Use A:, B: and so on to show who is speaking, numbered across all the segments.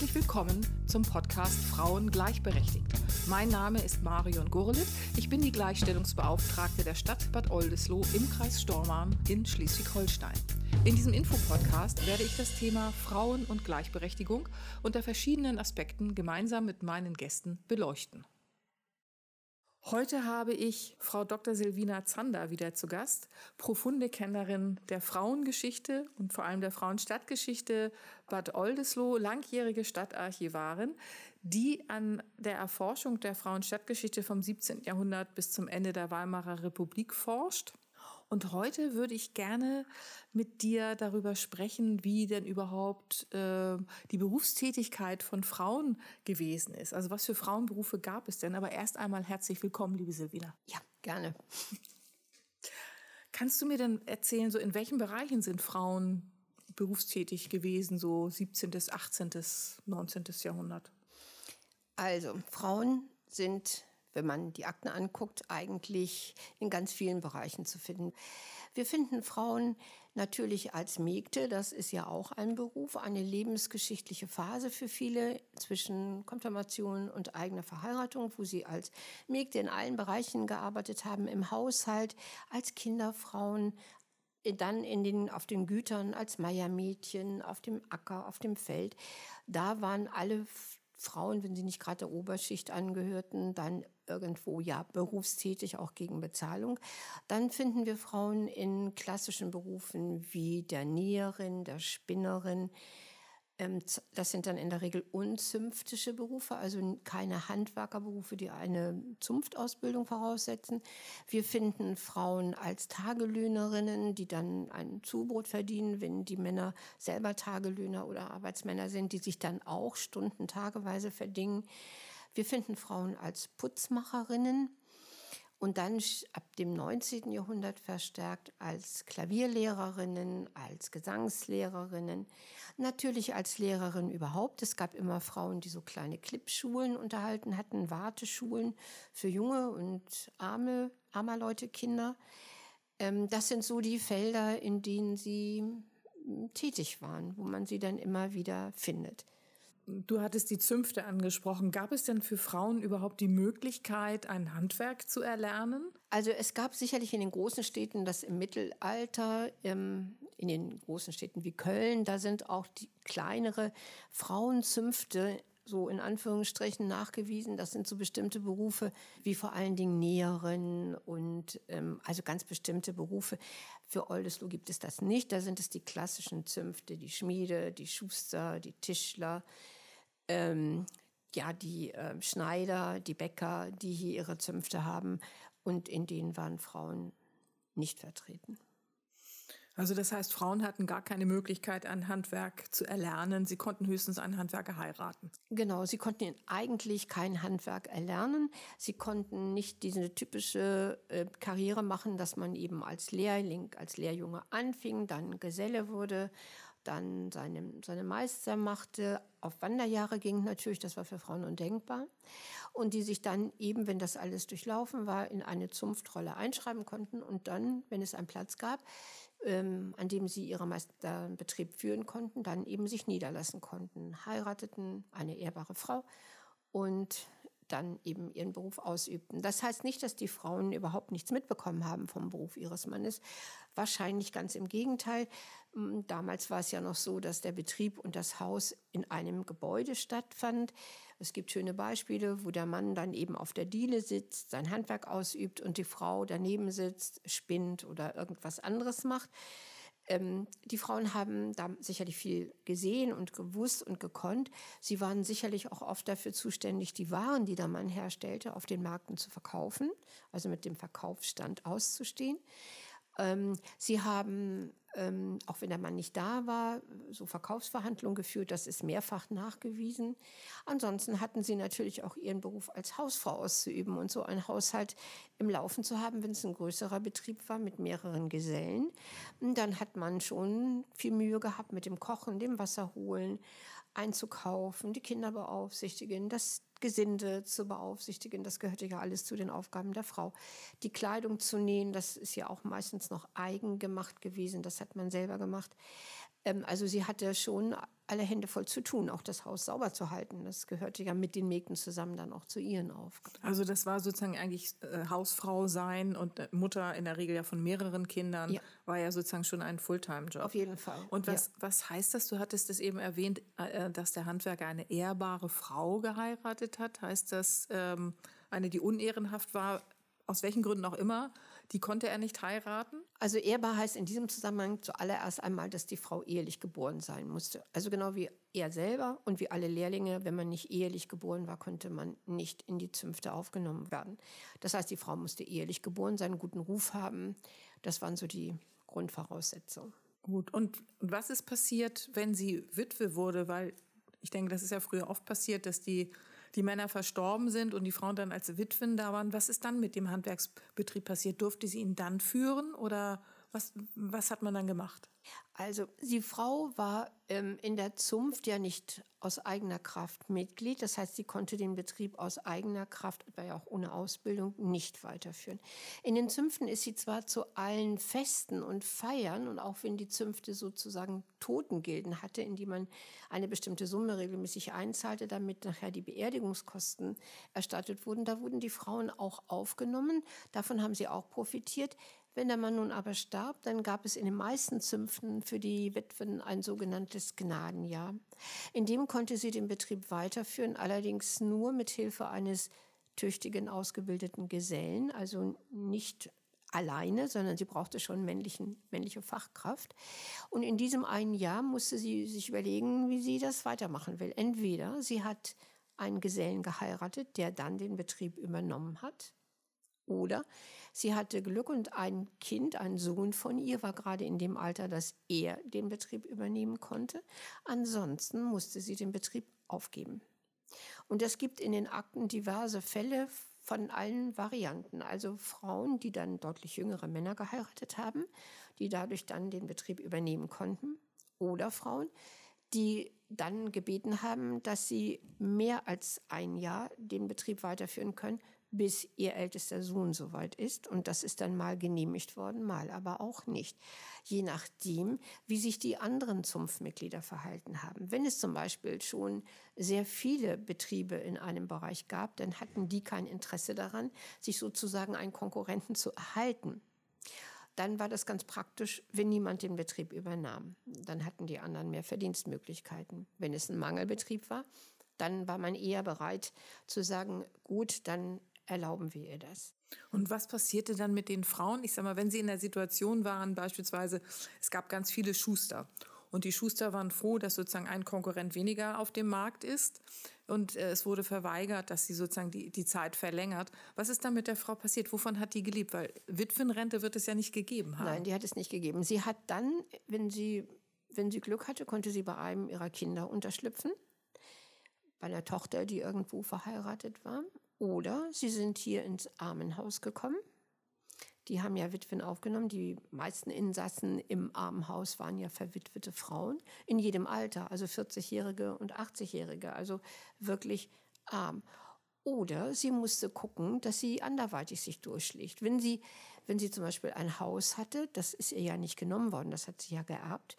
A: Herzlich willkommen zum Podcast Frauen gleichberechtigt. Mein Name ist Marion Gurlitt. Ich bin die Gleichstellungsbeauftragte der Stadt Bad Oldesloe im Kreis Stormarn in Schleswig-Holstein. In diesem Infopodcast werde ich das Thema Frauen und Gleichberechtigung unter verschiedenen Aspekten gemeinsam mit meinen Gästen beleuchten. Heute habe ich Frau Dr. Silvina Zander wieder zu Gast, profunde Kennerin der Frauengeschichte und vor allem der Frauenstadtgeschichte Bad Oldesloe, langjährige Stadtarchivarin, die an der Erforschung der Frauenstadtgeschichte vom 17. Jahrhundert bis zum Ende der Weimarer Republik forscht und heute würde ich gerne mit dir darüber sprechen, wie denn überhaupt äh, die Berufstätigkeit von Frauen gewesen ist. Also was für Frauenberufe gab es denn? Aber erst einmal herzlich willkommen, liebe Silvina.
B: Ja, gerne.
A: Kannst du mir denn erzählen, so in welchen Bereichen sind Frauen berufstätig gewesen, so 17., 18., 19. Jahrhundert?
B: Also, Frauen sind wenn man die Akten anguckt, eigentlich in ganz vielen Bereichen zu finden. Wir finden Frauen natürlich als Mägde, das ist ja auch ein Beruf, eine lebensgeschichtliche Phase für viele zwischen Konfirmation und eigener Verheiratung, wo sie als Mägde in allen Bereichen gearbeitet haben, im Haushalt, als Kinderfrauen, dann in den, auf den Gütern als Meiermädchen, auf dem Acker, auf dem Feld. Da waren alle Frauen, wenn sie nicht gerade der Oberschicht angehörten, dann irgendwo ja berufstätig, auch gegen Bezahlung. Dann finden wir Frauen in klassischen Berufen wie der Näherin, der Spinnerin, ähm, das sind dann in der Regel unzünftische Berufe, also keine Handwerkerberufe, die eine Zunftausbildung voraussetzen. Wir finden Frauen als Tagelöhnerinnen, die dann ein Zubrot verdienen, wenn die Männer selber Tagelöhner oder Arbeitsmänner sind, die sich dann auch Stunden tageweise verdienen. Wir finden Frauen als Putzmacherinnen, und dann ab dem 19. Jahrhundert verstärkt als Klavierlehrerinnen, als Gesangslehrerinnen, natürlich als Lehrerin überhaupt. Es gab immer Frauen, die so kleine Clipschulen unterhalten hatten, Warteschulen für junge und arme, armer Leute, Kinder. Ähm, das sind so die Felder, in denen sie tätig waren, wo man sie dann immer wieder findet.
A: Du hattest die Zünfte angesprochen. Gab es denn für Frauen überhaupt die Möglichkeit, ein Handwerk zu erlernen?
B: Also es gab sicherlich in den großen Städten das im Mittelalter, ähm, in den großen Städten wie Köln, da sind auch die kleinere Frauenzünfte so in Anführungsstrichen nachgewiesen. Das sind so bestimmte Berufe wie vor allen Dingen Näherin und ähm, also ganz bestimmte Berufe. Für Oldesloe gibt es das nicht. Da sind es die klassischen Zünfte, die Schmiede, die Schuster, die Tischler, ähm, ja, die äh, Schneider, die Bäcker, die hier ihre Zünfte haben und in denen waren Frauen nicht vertreten.
A: Also das heißt, Frauen hatten gar keine Möglichkeit, ein Handwerk zu erlernen. Sie konnten höchstens einen Handwerker heiraten.
B: Genau, sie konnten eigentlich kein Handwerk erlernen. Sie konnten nicht diese typische äh, Karriere machen, dass man eben als Lehrling, als Lehrjunge anfing, dann Geselle wurde dann seine, seine Meister machte, auf Wanderjahre ging natürlich, das war für Frauen undenkbar. Und die sich dann eben, wenn das alles durchlaufen war, in eine Zunftrolle einschreiben konnten und dann, wenn es einen Platz gab, ähm, an dem sie ihren Meisterbetrieb führen konnten, dann eben sich niederlassen konnten, heirateten, eine ehrbare Frau und dann eben ihren Beruf ausübten. Das heißt nicht, dass die Frauen überhaupt nichts mitbekommen haben vom Beruf ihres Mannes. Wahrscheinlich ganz im Gegenteil. Hm, damals war es ja noch so, dass der Betrieb und das Haus in einem Gebäude stattfand. Es gibt schöne Beispiele, wo der Mann dann eben auf der Diele sitzt, sein Handwerk ausübt und die Frau daneben sitzt, spinnt oder irgendwas anderes macht. Ähm, die Frauen haben da sicherlich viel gesehen und gewusst und gekonnt. Sie waren sicherlich auch oft dafür zuständig, die Waren, die der Mann herstellte, auf den Märkten zu verkaufen, also mit dem Verkaufsstand auszustehen. Ähm, sie haben, ähm, auch wenn der Mann nicht da war, so Verkaufsverhandlungen geführt. Das ist mehrfach nachgewiesen. Ansonsten hatten sie natürlich auch ihren Beruf als Hausfrau auszuüben und so einen Haushalt im Laufen zu haben, wenn es ein größerer Betrieb war mit mehreren Gesellen. Dann hat man schon viel Mühe gehabt mit dem Kochen, dem Wasser holen, einzukaufen, die Kinder beaufsichtigen, das Gesinde zu beaufsichtigen. Das gehörte ja alles zu den Aufgaben der Frau. Die Kleidung zu nähen, das ist ja auch meistens noch eigen gemacht gewesen. Das hat man selber gemacht. Ähm, also sie hatte schon alle Hände voll zu tun, auch das Haus sauber zu halten. Das gehörte ja mit den Mägden zusammen dann auch zu ihren Aufgaben.
A: Also das war sozusagen eigentlich äh, Hausfrau sein und äh, Mutter in der Regel ja von mehreren Kindern, ja. war ja sozusagen schon ein Fulltime-Job.
B: Auf jeden Fall.
A: Und was, ja. was heißt das? Du hattest es eben erwähnt, äh, äh, dass der Handwerker eine ehrbare Frau geheiratet hat. Heißt das, ähm, eine, die unehrenhaft war, aus welchen Gründen auch immer, die konnte er nicht heiraten?
B: Also ehrbar heißt in diesem Zusammenhang zuallererst einmal, dass die Frau ehelich geboren sein musste. Also genau wie er selber und wie alle Lehrlinge, wenn man nicht ehelich geboren war, konnte man nicht in die Zünfte aufgenommen werden. Das heißt, die Frau musste ehelich geboren sein, einen guten Ruf haben. Das waren so die Grundvoraussetzungen.
A: Gut. Und was ist passiert, wenn sie Witwe wurde? Weil ich denke, das ist ja früher oft passiert, dass die die Männer verstorben sind und die Frauen dann als Witwen da waren. Was ist dann mit dem Handwerksbetrieb passiert? Durfte sie ihn dann führen oder was, was hat man dann gemacht?
B: Also die Frau war ähm, in der Zunft ja nicht aus eigener Kraft Mitglied. Das heißt, sie konnte den Betrieb aus eigener Kraft, aber ja auch ohne Ausbildung, nicht weiterführen. In den Zünften ist sie zwar zu allen Festen und Feiern und auch wenn die Zünfte sozusagen Totengilden hatte, in die man eine bestimmte Summe regelmäßig einzahlte, damit nachher die Beerdigungskosten erstattet wurden, da wurden die Frauen auch aufgenommen. Davon haben sie auch profitiert. Wenn der Mann nun aber starb, dann gab es in den meisten Zünften für die Witwen ein sogenanntes Gnadenjahr. In dem konnte sie den Betrieb weiterführen, allerdings nur mit Hilfe eines tüchtigen, ausgebildeten Gesellen, also nicht alleine, sondern sie brauchte schon männlichen, männliche Fachkraft. Und in diesem einen Jahr musste sie sich überlegen, wie sie das weitermachen will. Entweder sie hat einen Gesellen geheiratet, der dann den Betrieb übernommen hat, oder sie hatte Glück und ein Kind, ein Sohn von ihr, war gerade in dem Alter, dass er den Betrieb übernehmen konnte. Ansonsten musste sie den Betrieb aufgeben. Und es gibt in den Akten diverse Fälle von allen Varianten. Also Frauen, die dann deutlich jüngere Männer geheiratet haben, die dadurch dann den Betrieb übernehmen konnten. Oder Frauen, die dann gebeten haben, dass sie mehr als ein Jahr den Betrieb weiterführen können, bis ihr ältester Sohn soweit ist. Und das ist dann mal genehmigt worden, mal aber auch nicht. Je nachdem, wie sich die anderen Zunftmitglieder verhalten haben. Wenn es zum Beispiel schon sehr viele Betriebe in einem Bereich gab, dann hatten die kein Interesse daran, sich sozusagen einen Konkurrenten zu erhalten. Dann war das ganz praktisch, wenn niemand den Betrieb übernahm. Dann hatten die anderen mehr Verdienstmöglichkeiten. Wenn es ein Mangelbetrieb war, dann war man eher bereit zu sagen, gut, dann erlauben wir ihr das.
A: Und was passierte dann mit den Frauen? Ich sage mal, wenn sie in der Situation waren, beispielsweise, es gab ganz viele Schuster. Und die Schuster waren froh, dass sozusagen ein Konkurrent weniger auf dem Markt ist. Und äh, es wurde verweigert, dass sie sozusagen die, die Zeit verlängert. Was ist dann mit der Frau passiert? Wovon hat die gelebt? Weil Witwenrente wird es ja nicht gegeben haben.
B: Nein, die hat es nicht gegeben. Sie hat dann, wenn sie, wenn sie Glück hatte, konnte sie bei einem ihrer Kinder unterschlüpfen. Bei einer Tochter, die irgendwo verheiratet war. Oder sie sind hier ins Armenhaus gekommen. Die haben ja Witwen aufgenommen. Die meisten Insassen im Armenhaus waren ja verwitwete Frauen in jedem Alter, also 40-Jährige und 80-Jährige, also wirklich arm. Oder sie musste gucken, dass sie anderweitig sich durchschlägt. Wenn sie, wenn sie zum Beispiel ein Haus hatte, das ist ihr ja nicht genommen worden, das hat sie ja geerbt.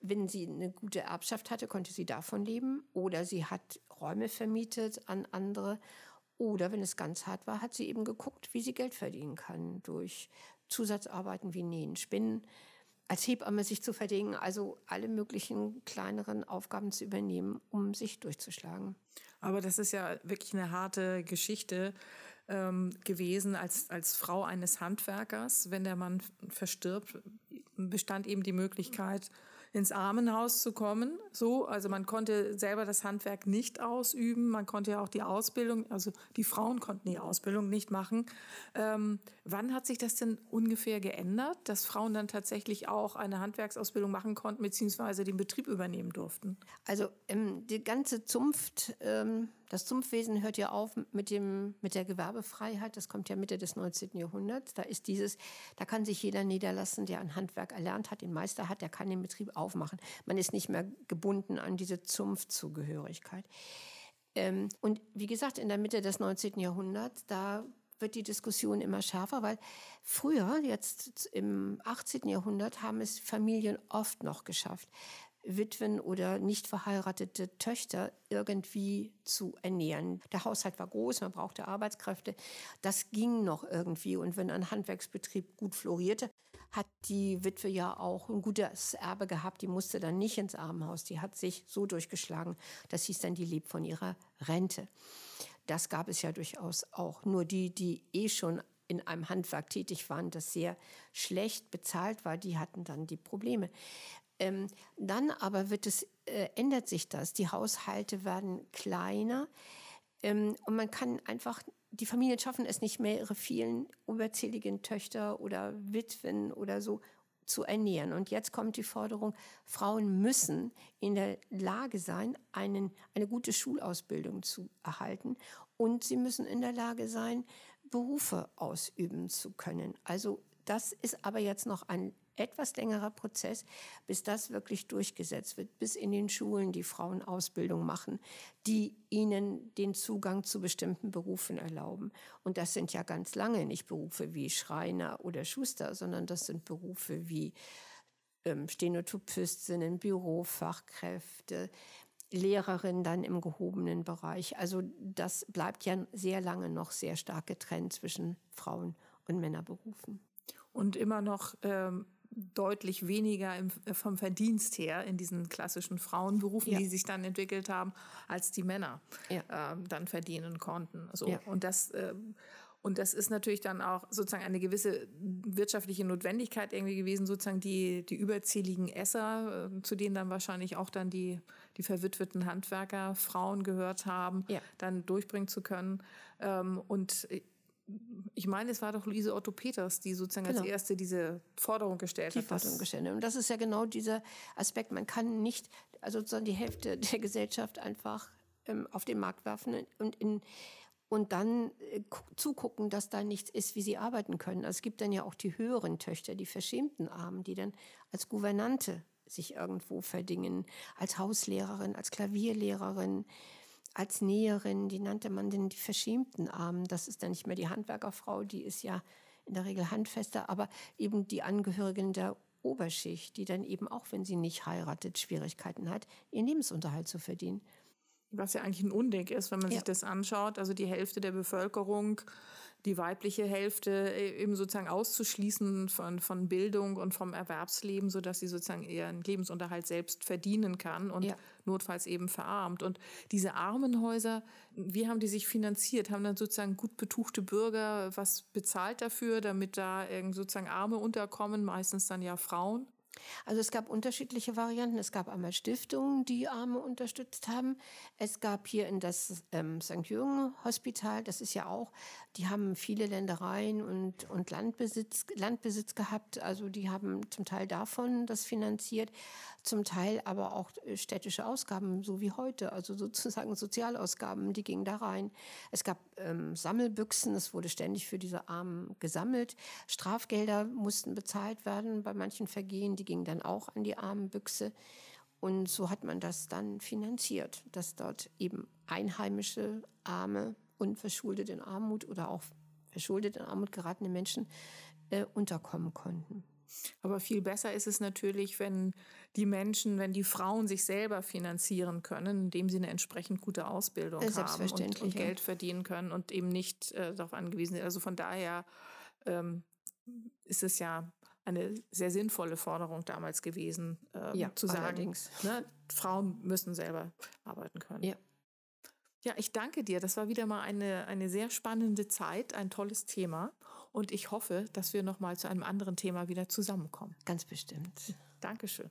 B: Wenn sie eine gute Erbschaft hatte, konnte sie davon leben. Oder sie hat Räume vermietet an andere oder wenn es ganz hart war, hat sie eben geguckt, wie sie Geld verdienen kann durch Zusatzarbeiten wie Nähen, Spinnen, als Hebamme sich zu verdienen, also alle möglichen kleineren Aufgaben zu übernehmen, um sich durchzuschlagen.
A: Aber das ist ja wirklich eine harte Geschichte ähm, gewesen als, als Frau eines Handwerkers. Wenn der Mann verstirbt, bestand eben die Möglichkeit, ins Armenhaus zu kommen. So, also man konnte selber das Handwerk nicht ausüben. Man konnte ja auch die Ausbildung, also die Frauen konnten die Ausbildung nicht machen. Ähm, wann hat sich das denn ungefähr geändert, dass Frauen dann tatsächlich auch eine Handwerksausbildung machen konnten beziehungsweise den Betrieb übernehmen durften?
B: Also ähm, die ganze Zunft ähm, das Sumpfwesen hört ja auf mit, dem, mit der Gewerbefreiheit. Das kommt ja Mitte des 19. Jahrhunderts. Da ist dieses, da kann sich jeder niederlassen, der ein Handwerk erlernt hat, den Meister hat, der kann den Betrieb aufmachen. Man ist nicht mehr gebunden an diese Zunftzugehörigkeit. Ähm, und wie gesagt, in der Mitte des 19. Jahrhunderts, da wird die Diskussion immer schärfer, weil früher, jetzt im 18. Jahrhundert, haben es Familien oft noch geschafft, Witwen oder nicht verheiratete Töchter irgendwie zu ernähren. Der Haushalt war groß, man brauchte Arbeitskräfte. Das ging noch irgendwie. Und wenn ein Handwerksbetrieb gut florierte, hat die Witwe ja auch ein gutes Erbe gehabt. Die musste dann nicht ins Armenhaus. Die hat sich so durchgeschlagen. Das hieß dann, die lebt von ihrer Rente. Das gab es ja durchaus auch. Nur die, die eh schon in einem Handwerk tätig waren, das sehr schlecht bezahlt war, die hatten dann die Probleme. Ähm, dann aber wird es, äh, ändert sich das. Die Haushalte werden kleiner ähm, und man kann einfach, die Familien schaffen es nicht mehr, ihre vielen überzähligen Töchter oder Witwen oder so zu ernähren. Und jetzt kommt die Forderung, Frauen müssen in der Lage sein, einen, eine gute Schulausbildung zu erhalten und sie müssen in der Lage sein, Berufe ausüben zu können. Also das ist aber jetzt noch ein etwas längerer Prozess, bis das wirklich durchgesetzt wird, bis in den Schulen die Frauen Ausbildung machen, die ihnen den Zugang zu bestimmten Berufen erlauben. Und das sind ja ganz lange nicht Berufe wie Schreiner oder Schuster, sondern das sind Berufe wie ähm, Stenotypistinnen, Bürofachkräfte, Lehrerin dann im gehobenen Bereich. Also das bleibt ja sehr lange noch sehr stark getrennt zwischen Frauen- und Männerberufen.
A: Und immer noch ähm, deutlich weniger im, äh, vom Verdienst her in diesen klassischen Frauenberufen, ja. die sich dann entwickelt haben, als die Männer ja. ähm, dann verdienen konnten. So. Ja. Und das ähm, und das ist natürlich dann auch sozusagen eine gewisse wirtschaftliche Notwendigkeit irgendwie gewesen, sozusagen die, die überzähligen Esser, äh, zu denen dann wahrscheinlich auch dann die, die verwitweten Handwerker, Frauen gehört haben, dann durchbringen zu können. Ähm, und ich meine, es war doch Luise Otto Peters, die sozusagen genau. als erste diese Forderung gestellt
B: die hat. Die Forderung gestellt. Und das ist ja genau dieser Aspekt. Man kann nicht, also sozusagen die Hälfte der Gesellschaft einfach ähm, auf den Markt werfen und in und dann äh, zugucken, dass da nichts ist, wie sie arbeiten können. Also es gibt dann ja auch die höheren Töchter, die verschämten Armen, die dann als Gouvernante sich irgendwo verdingen, als Hauslehrerin, als Klavierlehrerin, als Näherin, die nannte man denn die verschämten Armen. Das ist dann nicht mehr die Handwerkerfrau, die ist ja in der Regel handfester, aber eben die Angehörigen der Oberschicht, die dann eben auch, wenn sie nicht heiratet, Schwierigkeiten hat, ihren Lebensunterhalt zu verdienen.
A: Was ja eigentlich ein Unding ist, wenn man ja. sich das anschaut. Also die Hälfte der Bevölkerung die weibliche Hälfte äh, eben sozusagen auszuschließen von, von Bildung und vom Erwerbsleben, sodass sie sozusagen ihren Lebensunterhalt selbst verdienen kann und ja. notfalls eben verarmt. Und diese Armenhäuser, wie haben die sich finanziert? Haben dann sozusagen gut betuchte Bürger was bezahlt dafür, damit da sozusagen Arme unterkommen, meistens dann ja Frauen?
B: Also es gab unterschiedliche Varianten. Es gab einmal Stiftungen, die Arme unterstützt haben. Es gab hier in das ähm, St. Jürgen Hospital, das ist ja auch, die haben viele Ländereien und, und Landbesitz, Landbesitz gehabt. Also die haben zum Teil davon das finanziert, zum Teil aber auch äh, städtische Ausgaben, so wie heute, also sozusagen Sozialausgaben, die gingen da rein. Es gab ähm, Sammelbüchsen, es wurde ständig für diese Armen gesammelt. Strafgelder mussten bezahlt werden bei manchen Vergehen, die gingen dann auch an die Armenbüchse. Und so hat man das dann finanziert, dass dort eben einheimische, arme, unverschuldet in Armut oder auch verschuldet in Armut geratene Menschen äh, unterkommen konnten.
A: Aber viel besser ist es natürlich, wenn die Menschen, wenn die Frauen sich selber finanzieren können, indem sie eine entsprechend gute Ausbildung haben und, und Geld verdienen können und eben nicht äh, darauf angewiesen sind. Also von daher ähm, ist es ja eine sehr sinnvolle Forderung damals gewesen, ähm, ja, zu sagen, ne, Frauen müssen selber arbeiten können. Ja. Ja, ich danke dir. Das war wieder mal eine, eine sehr spannende Zeit, ein tolles Thema. Und ich hoffe, dass wir noch mal zu einem anderen Thema wieder zusammenkommen.
B: Ganz bestimmt.
A: Dankeschön.